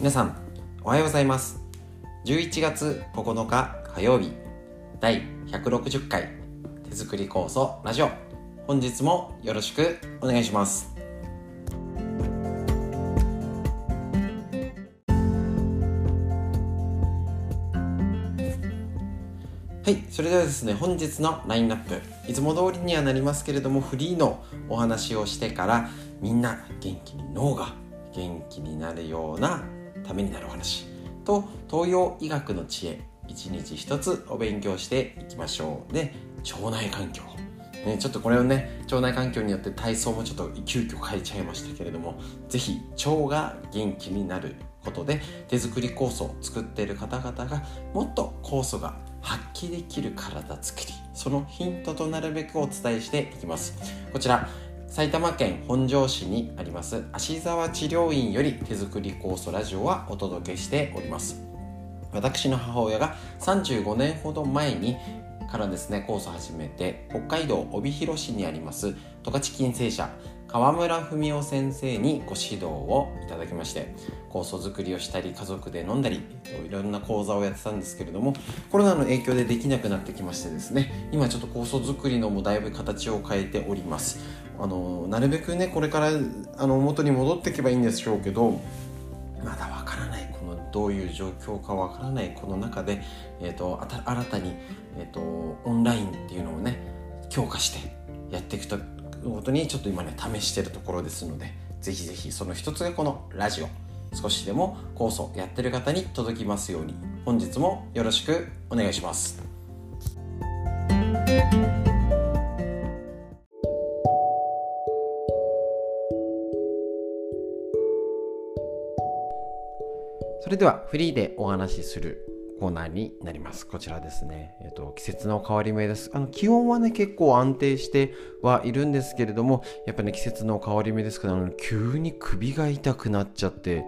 皆さんおはようございます。11月9日火曜日第160回手作り酵素ラジオ。本日もよろしくお願いします。はいそれではですね本日のラインナップいつも通りにはなりますけれどもフリーのお話をしてからみんな元気に脳が元気になるようなためになる話。と東洋医学の知恵。一日一つお勉強していきましょう。で腸内環境。ね、ちょっとこれをね腸内環境によって体操もちょっと急遽変えちゃいましたけれども是非腸が元気になることで手作り酵素を作っている方々がもっと酵素が発揮できる体作りそのヒントとなるべくお伝えしていきます。こちら埼玉県本庄市にあります芦沢治療院より手作り酵素ラジオはお届けしております。私の母親が35年ほど前にからですねコースを始めて北海道帯広市にあります十勝金星社川村文夫先生にご指導をいただきまして酵素作りをしたり家族で飲んだりいろんな講座をやってたんですけれどもコロナの影響でできなくなってきましてですね今ちょっと酵素作りのもだいぶ形を変えております。あのなるべくねこれからあの元に戻っていけばいいんでしょうけどまだわからないこのどういう状況かわからないこの中で、えーと、新たに、えーと、オンラインっていうのをね強化してやっていくということにちょっと今ね試してるところですのでぜひぜひその一つがこのラジオ少しでも酵素やってる方に届きますように本日もよろしくお願いします。それではフリーでお話しするコーナーになります。こちらですね。えっ、と、季節の変わり目です。あの、気温はね、結構安定してはいるんですけれども、やっぱね、季節の変わり目ですから、急に首が痛くなっちゃって、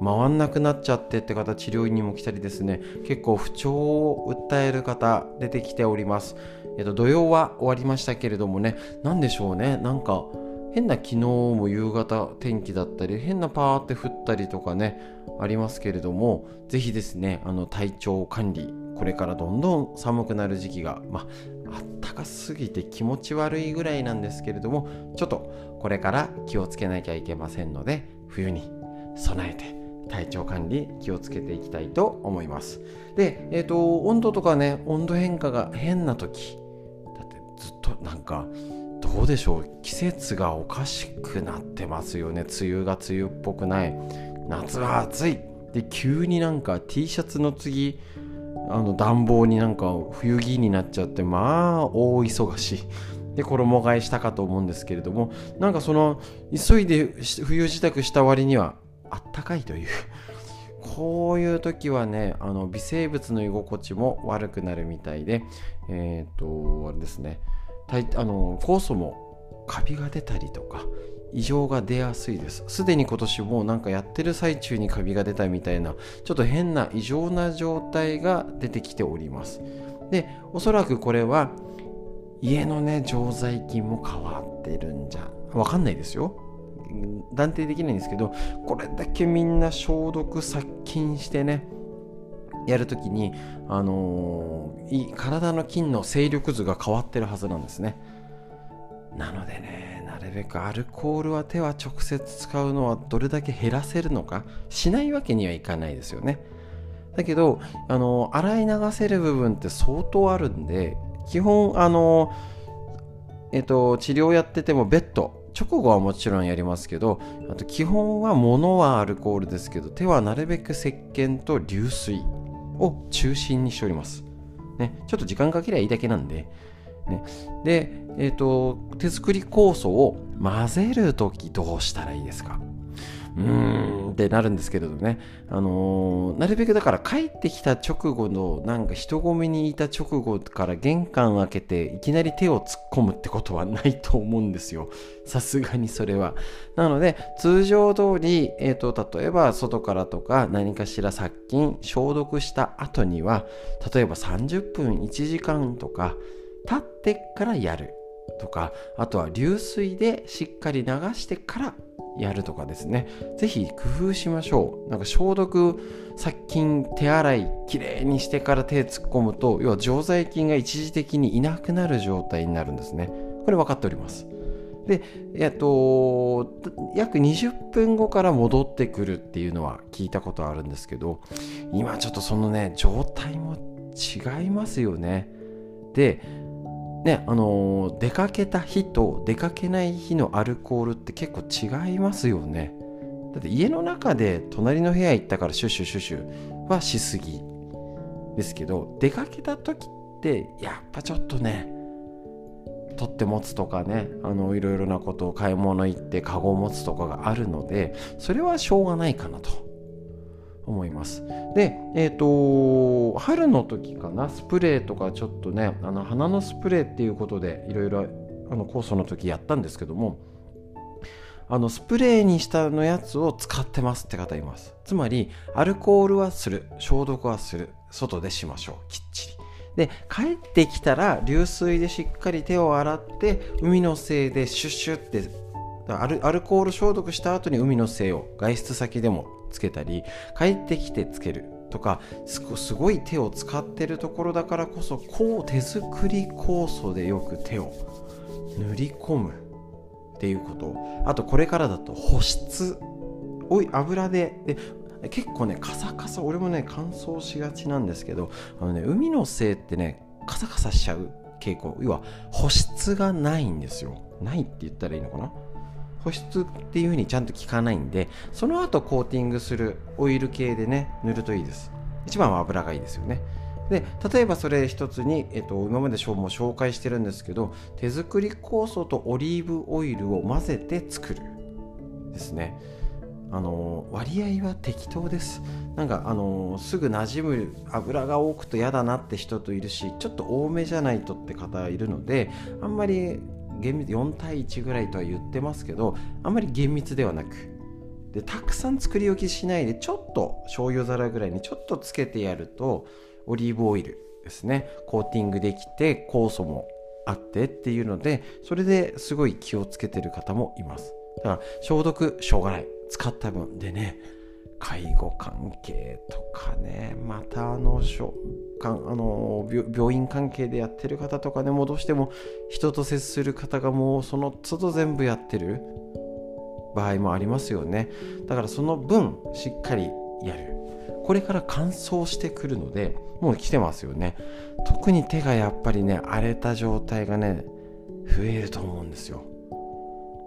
回んなくなっちゃってって方、治療院にも来たりですね、結構不調を訴える方、出てきております。えっ、と、土曜は終わりましたけれどもね、何でしょうね、なんか、変な昨日も夕方天気だったり変なパーって降ったりとかねありますけれども是非ですねあの体調管理これからどんどん寒くなる時期がまああったかすぎて気持ち悪いぐらいなんですけれどもちょっとこれから気をつけなきゃいけませんので冬に備えて体調管理気をつけていきたいと思います。でえっ、ー、と温度とかね温度変化が変な時だってずっとなんかどうでしょう季節がおかしくなってますよね。梅雨が梅雨っぽくない。夏は暑い。で急になんか T シャツの次あの暖房になんか冬着になっちゃってまあ大忙し。で衣替えしたかと思うんですけれどもなんかその急いで冬支度した割にはあったかいという。こういう時はねあの微生物の居心地も悪くなるみたいでえっ、ー、とあれですね。あの酵素もカビが出たりとか異常が出やすいです。すでに今年もなんかやってる最中にカビが出たみたいなちょっと変な異常な状態が出てきております。でおそらくこれは家のね常在菌も変わってるんじゃわかんないですよ。断定できないんですけどこれだけみんな消毒殺菌してねやるときに、あのー、体の筋の勢力図が変わってるはずなんですね。なのでねなるべくアルコールは手は直接使うのはどれだけ減らせるのかしないわけにはいかないですよねだけど、あの、洗い流せる部分って相当あるんで基本あの、えっと治療やっててもベッド直後はもちろんやりますけどあと基本は物はアルコールですけど手はなるべく石鹸と流水を中心にしております。ね、ちょっと時間かけりゃいいだけなんで。ね、で、え、ー、と、手作り酵素を混ぜるときどうしたらいいですか？うーんってなるんですけれどね、あのー、なるべくだから帰ってきた直後のなんか人混みにいた直後から玄関開けていきなり手を突っ込むってことはないと思うんですよ。さすがにそれは。なので通常通り、えーと、例えば外からとか何かしら殺菌消毒した後には例えば30分1時間とか経ってからやるとかあとは流水でしっかり流してからやるとかですね。是非工夫しましょう。なんか消毒殺菌手洗いきれいにしてから手突っ込むと要は常在菌が一時的にいなくなる状態になるんですね。これ分かっております。で、えっと、約20分後から戻ってくるっていうのは聞いたことあるんですけど今ちょっとそのね状態も違いますよね。でねあの出かけた日と出かけない日のアルコールって結構違いますよね。だって家の中で隣の部屋行ったからシュッシュシュッシュはしすぎですけど出かけた時ってやっぱちょっとね取って持つとかねあのいろいろなことを買い物行ってカゴを持つとかがあるのでそれはしょうがないかなと。思います。でえっ、ー、と春の時かなスプレーとかちょっとねあの花のスプレーっていうことでいろいろ酵素の時やったんですけどもあのスプレーにしたのやつを使ってますって方います。つまりアルコールはする消毒はする外でしましょうきっちり。で帰ってきたら流水でしっかり手を洗って海のせいでシュッシュってアルアルコール消毒した後に海のせいを外出先でもつけたり帰ってきてつけるとかすごい手を使ってるところだからこそこう手作り酵素でよく手を塗り込むっていうこと。あとこれからだと保湿。おい油で。で結構ねカサカサ俺もね乾燥しがちなんですけどあのね海のせいってねカサカサしちゃう傾向。要は保湿がないんですよ。ないって言ったらいいのかな？保湿っていう風にちゃんと効かないんでその後コーティングするオイル系でね塗るといいです。一番は油がいいですよね。で例えばそれ一つに、えっと、今までも紹介してるんですけど手作り酵素とオリーブオイルを混ぜて作るですね。あの割合は適当です。なんかあのすぐ馴染む油が多くと嫌だなって人といるしちょっと多めじゃないとって方いるのであんまり厳密4対1ぐらいとは言ってますけどあんまり厳密ではなくでたくさん作り置きしないでちょっと醤油皿ぐらいにちょっとつけてやるとオリーブオイルですねコーティングできて酵素もあってっていうのでそれですごい気をつけてる方もいます。だから消毒しょうがない。使った分でね介護関係とかね。またあのかんあの病院関係でやってる方とかねもどうしても人と接する方がもうその都度全部やってる。場合もありますよね。だからその分しっかりやる。これから乾燥してくるのでもう来てますよね。特に手がやっぱりね荒れた状態がね増えると思うんですよ。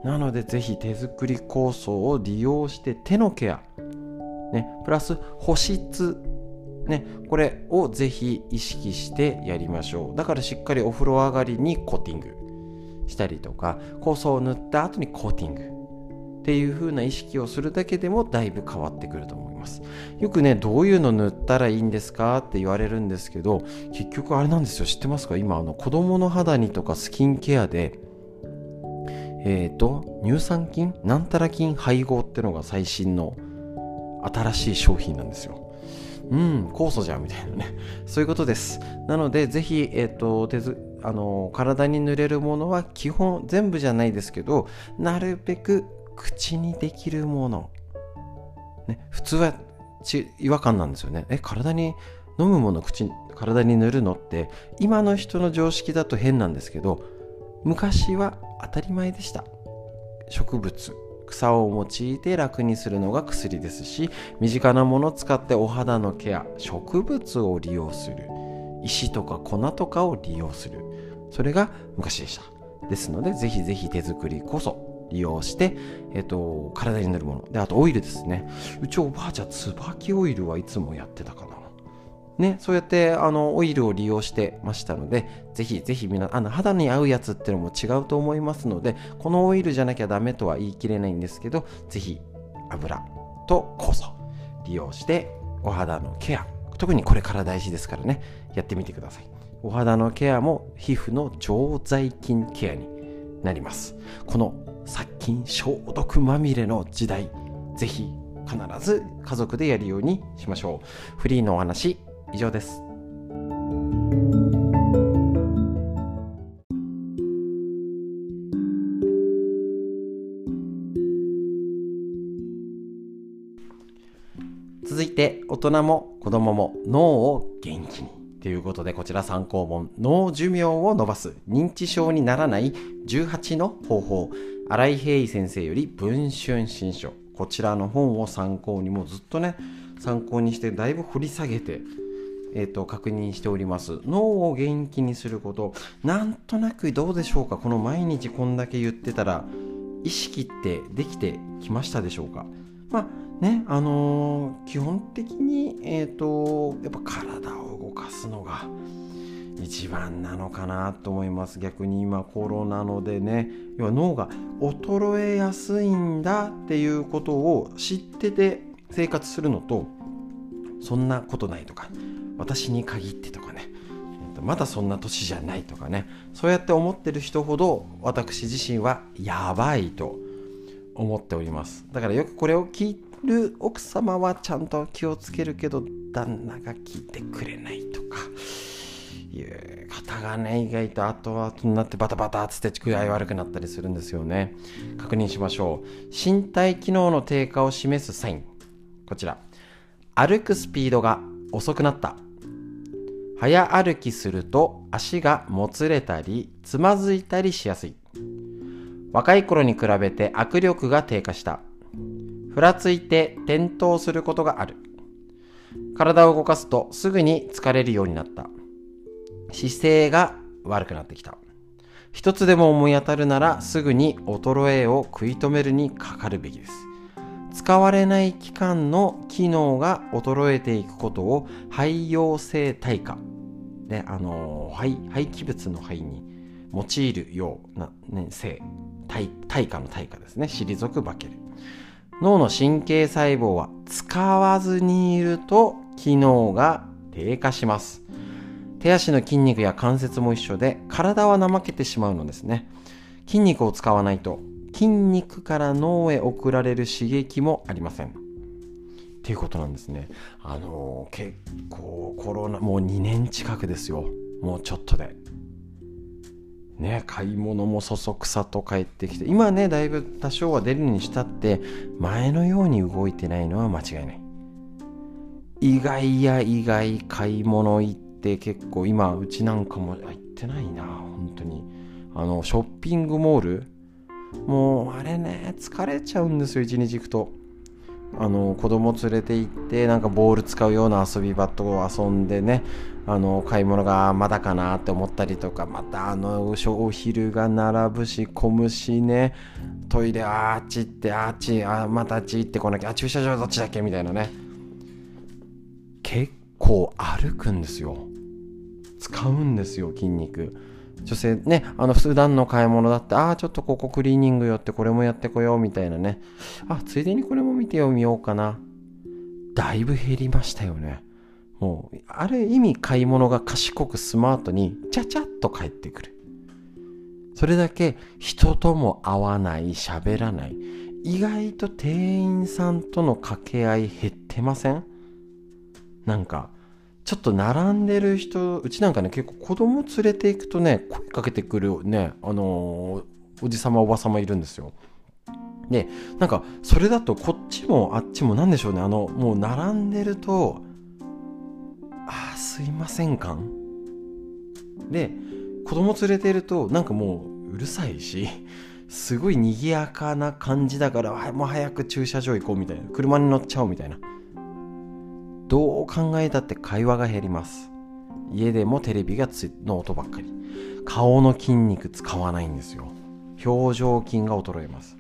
なのでぜひ手作り酵素を利用して手のケア、ね、プラス保湿、ね、これをぜひ意識してやりましょう。だからしっかりお風呂上がりにコーティング。したりとか酵素を塗った後にコーティングっていう風な意識をするだけでもだいぶ変わってくると思います。よくねどういうの塗ったらいいんですかって言われるんですけど結局あれなんですよ。知ってますか？今あの子供の肌にとかスキンケアでえっ、ー、と、乳酸菌？なんたら菌配合ってのが最新の新しい商品なんですよ。うん、酵素じゃんみたいなね。そういうことです。なので、ぜひ、えっ、ー、と、手ずあの体に塗れるものは基本全部じゃないですけど、なるべく口にできるもの。ね、普通はち違和感なんですよね。え、体に飲むもの口体に塗るのって今の人の常識だと変なんですけど昔は当たり前でした植物草を用いて楽にするのが薬ですし身近なものを使ってお肌のケア植物を利用する。石とか粉とかを利用する。それが昔でした。ですのでぜひぜひ手作りこそ利用して、えっと、体に塗るもの。であとオイルですね。うちおばあちゃん椿オイルはいつもやってたかな。ね、そうやってあのオイルを利用してましたので、ぜひぜひ皆あの肌に合うやつっていうのも違うと思いますので、このオイルじゃなきゃダメとは言い切れないんですけど、ぜひ油と酵素利用してお肌のケア、特にこれから大事ですからね、やってみてください。お肌のケアも皮膚の常在菌ケアになります。この殺菌消毒まみれの時代、ぜひ必ず家族でやるようにしましょう。フリーのお話以上です。続いて大人も子供も脳を元気にということでこちら参考本脳寿命を伸ばす認知症にならない18の方法新井平井先生より文春新書こちらの本を参考にもずっとね参考にしてだいぶ掘り下げてえーと、確認しております。脳を元気にすること。なんとなくどうでしょうか？この毎日こんだけ言ってたら意識ってできてきましたでしょうか？まあねあのー、基本的にえっ、ー、とやっぱ体を動かすのが一番なのかなと思います。逆に今コロナのでね要は脳が衰えやすいんだっていうことを知ってて生活するのとそんなことないとか。私に限ってとかね。まだそんな年じゃないとかね。そうやって思ってる人ほど私自身はやばいと思っております。だからよくこれを聞る奥様はちゃんと気をつけるけど旦那が聞いてくれないとか。いう方がね意外と後々になってバタバタつって具合悪くなったりするんですよね。確認しましょう。身体機能の低下を示すサイン。こちら。歩くスピードが遅くなった。早歩きすると足がもつれたりつまずいたりしやすい。若い頃に比べて握力が低下した。ふらついて転倒することがある。体を動かすとすぐに疲れるようになった。姿勢が悪くなってきた。一つでも思い当たるならすぐに衰えを食い止めるにかかるべきです。使われない期間の機能が衰えていくことを廃用性退化。であの廃廃棄物の廃に用いるような、ね、性対対価の対価ですね。退く化ける。脳の神経細胞は使わずにいると機能が低下します。手足の筋肉や関節も一緒で体は怠けてしまうのですね。筋肉を使わないと筋肉から脳へ送られる刺激もありません。っていうことなんですね。あの結構コロナもう2年近くですよ。もうちょっとで。ね、買い物もそそくさと帰ってきて。今ねだいぶ多少は出るにしたって前のように動いてないのは間違いない。意外や意外買い物行って結構今うちなんかも行ってないな本当に。あのショッピングモール？もうあれね疲れちゃうんですよ一日行くと。あの子供連れて行ってなんかボール使うような遊び場と遊んでねあの買い物がまだかなって思ったりとかまたあのお昼が並ぶし混むしねトイレあっち行ってあっちあまたあっち行ってこなきゃあ駐車場どっちだっけみたいなね。結構歩くんですよ。使うんですよ筋肉。女性ね、あの普段の買い物だって、ああ、ちょっとここクリーニング寄ってこれもやってこようみたいなね。あ、ついでにこれも見てみようかな。だいぶ減りましたよね。もう、ある意味買い物が賢くスマートに、ちゃちゃっと帰ってくる。それだけ人とも会わない、喋らない。意外と店員さんとの掛け合い減ってません？なんか、ちょっと並んでる人、うちなんかね、結構子供連れていくとね、声かけてくるね、あのー、おじさまおばさまいるんですよ。で、なんか、それだとこっちもあっちもなんでしょうね、あの、もう並んでると、あ、すいませんかん？で、子供連れてると、なんかもううるさいし、すごい賑やかな感じだから、もう早く駐車場行こうみたいな、車に乗っちゃおうみたいな。どう考えたって会話が減ります。家でもテレビがつの音ばっかり。顔の筋肉使わないんですよ。表情筋が衰えます。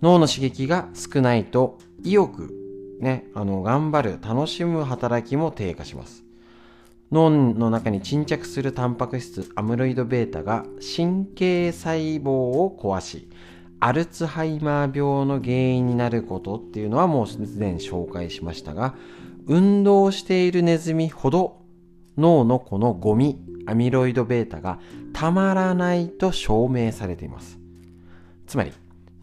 脳の刺激が少ないと意欲ねあの頑張る楽しむ働きも低下します。脳の中に沈着するタンパク質アムロイド β が神経細胞を壊しアルツハイマー病の原因になることっていうのはもうすでに紹介しましたが運動しているネズミほど脳のこのゴミアミロイド β がたまらないと証明されています。つまり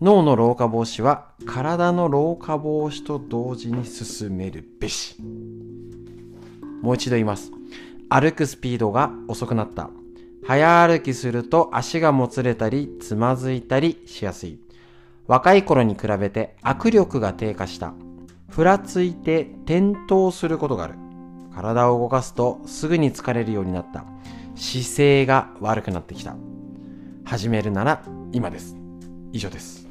脳の老化防止は体の老化防止と同時に進めるべし。もう一度言います。歩くスピードが遅くなった。早歩きすると足がもつれたりつまずいたりしやすい。若い頃に比べて握力が低下した。ふらついて転倒することがある。体を動かすとすぐに疲れるようになった。姿勢が悪くなってきた。始めるなら今です。以上です。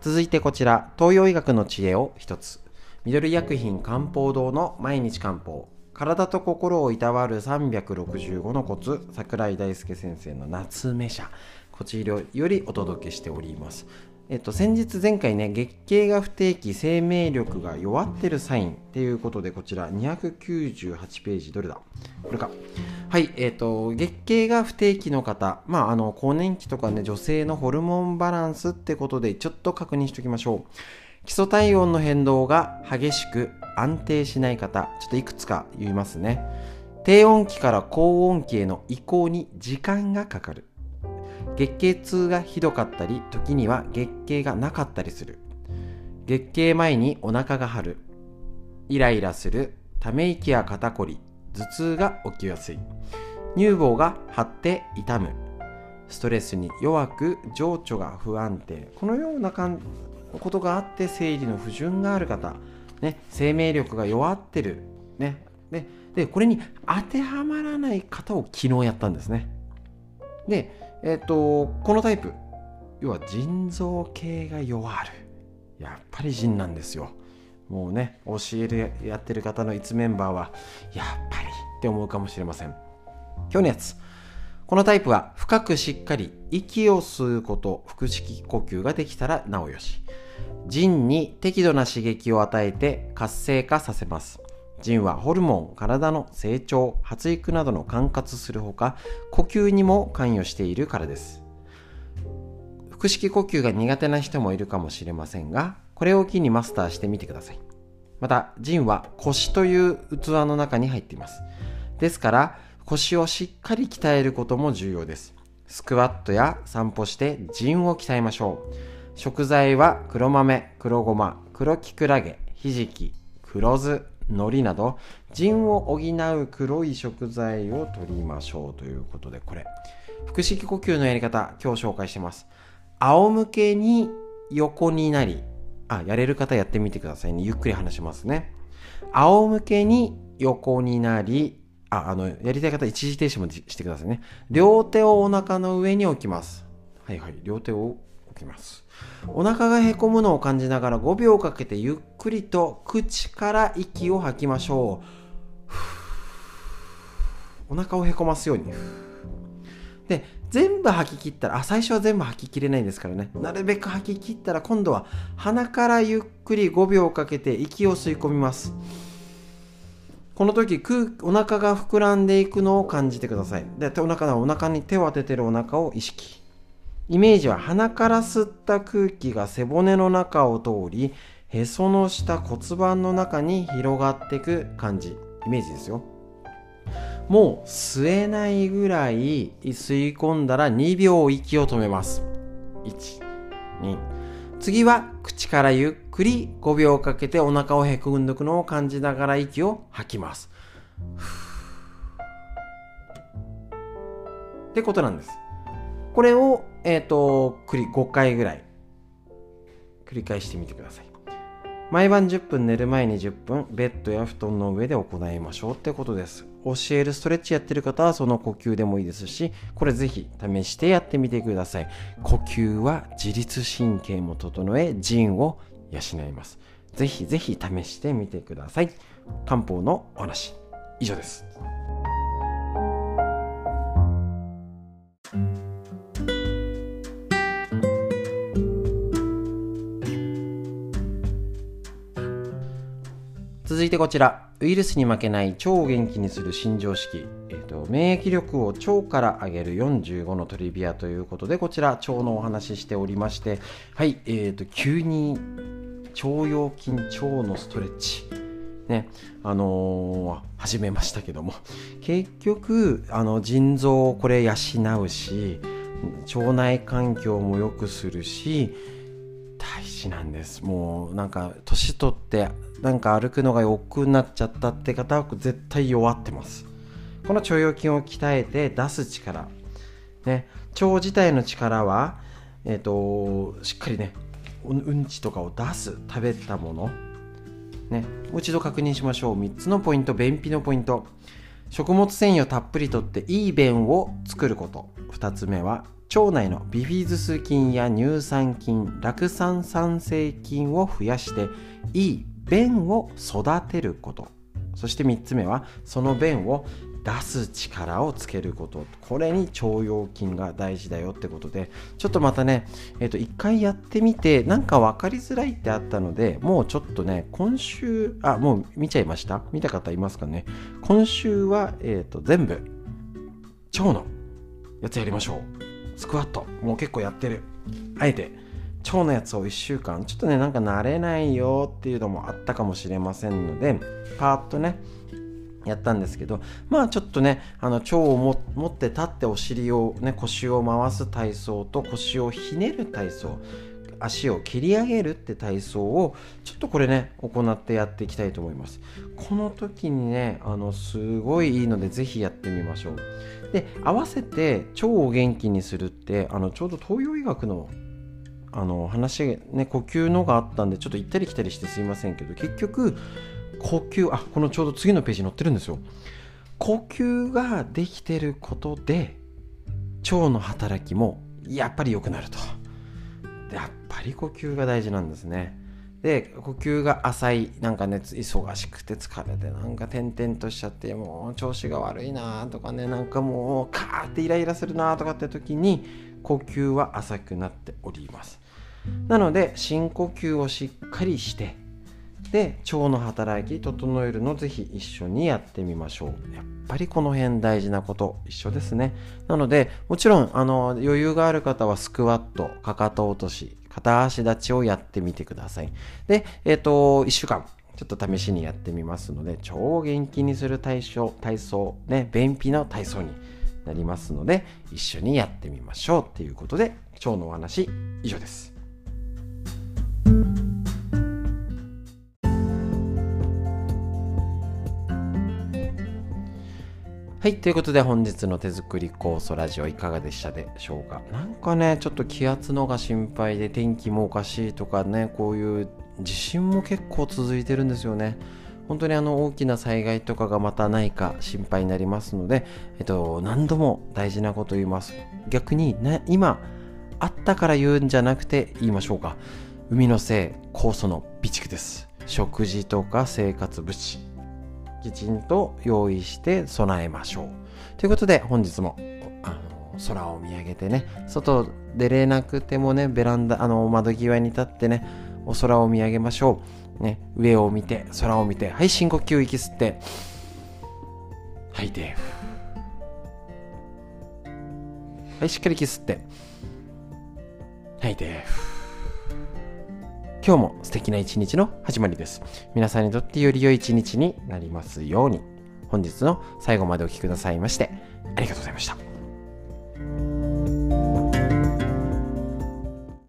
続いてこちら東洋医学の知恵を一つ。緑薬品漢方堂の毎日漢方。体と心をいたわる365のコツ桜井大輔先生の夏目社。こちらよりお届けしております。えっと、先日前回ね月経が不定期生命力が弱ってるサインっていうことでこちら298ページどれだ？これか。はいえっと月経が不定期の方まああの更年期とかね女性のホルモンバランスってことでちょっと確認しておきましょう。基礎体温の変動が激しく安定しない方ちょっといくつか言いますね。低温期から高温期への移行に時間がかかる。月経痛がひどかったり時には月経がなかったりする。月経前にお腹が張る。イライラする。ため息や肩こり。頭痛が起きやすい。乳房が張って痛む。ストレスに弱く情緒が不安定。このような感ことがあって生理の不順がある方、ね、生命力が弱ってる、ね、ででこれに当てはまらない方を昨日やったんですねでえっ、ー、と、このタイプ、要は腎臓系が弱る。やっぱり腎なんですよ。もうね、教えるやってる方の1メンバーは、やっぱりって思うかもしれません。今日のやつ。このタイプは深くしっかり息を吸うこと、腹式呼吸ができたらなおよし。腎に適度な刺激を与えて活性化させます。腎はホルモン、体の成長、発育などの管轄するほか、呼吸にも関与しているからです。腹式呼吸が苦手な人もいるかもしれませんが、これを機にマスターしてみてください。また、腎は腰という器の中に入っています。ですから、腰をしっかり鍛えることも重要です。スクワットや散歩して腎を鍛えましょう。食材は黒豆、黒ごま、黒きくらげ、ひじき、黒酢、海苔など腎を補う黒い食材を取りましょうということでこれ腹式呼吸のやり方今日紹介してます。仰向けに横になりあやれる方やってみてくださいね。ゆっくり話しますね。仰向けに横になりああのやりたい方一時停止もしてくださいね。両手をお腹の上に置きます。はいはい両手をきます。お腹がへこむのを感じながら5秒かけてゆっくりと口から息を吐きましょう。お腹をへこますように。で全部吐き切ったらあ最初は全部吐ききれないんですからね。なるべく吐き切ったら今度は鼻からゆっくり5秒かけて息を吸い込みます。この時空お腹が膨らんでいくのを感じてください。でお腹のお腹に手を当ててるお腹を意識。イメージは鼻から吸った空気が背骨の中を通りへその下骨盤の中に広がっていく感じ。イメージですよ。もう吸えないぐらい吸い込んだら2秒息を止めます。12次は口からゆっくり5秒かけてお腹をへこんでいくのを感じながら息を吐きます。ってことなんです。これをえっ、ー、と、5回ぐらい繰り返してみてください。毎晩10分寝る前に10分ベッドや布団の上で行いましょうってことです。教えるストレッチやってる方はその呼吸でもいいですし、これぜひ試してやってみてください。呼吸は自律神経も整え、腎を養います。ぜひぜひ試してみてください。漢方のお話、以上です。続いてこちら、ウイルスに負けない腸を元気にする新常識、えーと、免疫力を腸から上げる45のトリビアということで、こちら、腸のお話ししておりまして、はい、えーと、急に腸腰筋、腸のストレッチ、ね、あのー、始めましたけども、結局、あの腎臓をこれ養うし、腸内環境も良くするし、なんですもうなんか年取ってなんか歩くのが億劫になっちゃったって方は絶対弱ってますこの腸腰筋を鍛えて出す力。ね、腸自体の力は、えっ、ー、と、しっかりね、うんちとかを出す、食べたもの。ね、もう一度確認しましょう。3つのポイント、便秘のポイント。食物繊維をたっぷりとっていい便を作ること。2つ目は、腸内のビフィズス菌や乳酸菌、酪酸酸性菌を増やしていい便を育てること。そして3つ目は、その便を出す力をつけること。これに腸腰筋が大事だよってことでちょっとまたねえ、ー、と一回やってみてなんか分かりづらいってあったのでもうちょっとね今週あもう見ちゃいました？見た方いますかね？今週は、えーと、全部腸のやつやりましょう。スクワットもう結構やってる。あえて腸のやつを1週間ちょっとねなんか慣れないよっていうのもあったかもしれませんのでパーッとねやったんですけどまあちょっとねあの腸を持って立ってお尻をね腰を回す体操と腰をひねる体操足を蹴り上げるって体操をちょっとこれね行ってやっていきたいと思います。この時にねあのすごいいいのでぜひやってみましょう。で合わせて腸を元気にするってあのちょうど東洋医学のあの話ね呼吸のがあったんでちょっと行ったり来たりしてすいませんけど結局呼吸あこのちょうど次のページに載ってるんですよ。呼吸ができてることで腸の働きもやっぱり良くなると。やっぱり呼吸が大事なんですね。で呼吸が浅いなんかね忙しくて疲れてなんか点々としちゃってもう調子が悪いなとかねなんかもうカーってイライラするなとかって時に呼吸は浅くなっております。なので深呼吸をしっかりしてで腸の働き整えるのぜひ一緒にやってみましょう。やっぱりこの辺大事なこと一緒ですね。なのでもちろんあの余裕がある方はスクワットかかと落とし片足立ちをやってみてください。でえっ、ー、と1週間ちょっと試しにやってみますので超元気にする体操体操ね便秘の体操になりますので一緒にやってみましょうということで今日のお話以上です。はい。ということで本日の手作り酵素ラジオいかがでしたでしょうか？なんかね、ちょっと気圧のが心配で天気もおかしいとかね、こういう地震も結構続いてるんですよね。本当にあの大きな災害とかがまたないか心配になりますので、えっと、何度も大事なこと言います。逆に、ね、今、あったから言うんじゃなくて言いましょうか。海のせい、酵素の備蓄です。食事とか生活物資。きちんと用意して備えましょう。ということで本日もあの空を見上げてね外出れなくてもねベランダあの窓際に立ってねお空を見上げましょう。ね、上を見て空を見てはい深呼吸息吸って吐いてはいしっかり息吸って吐いて今日も素敵な一日の始まりです。皆さんにとってより良い一日になりますように。本日の最後までお聴きくださいまして、ありがとうございました。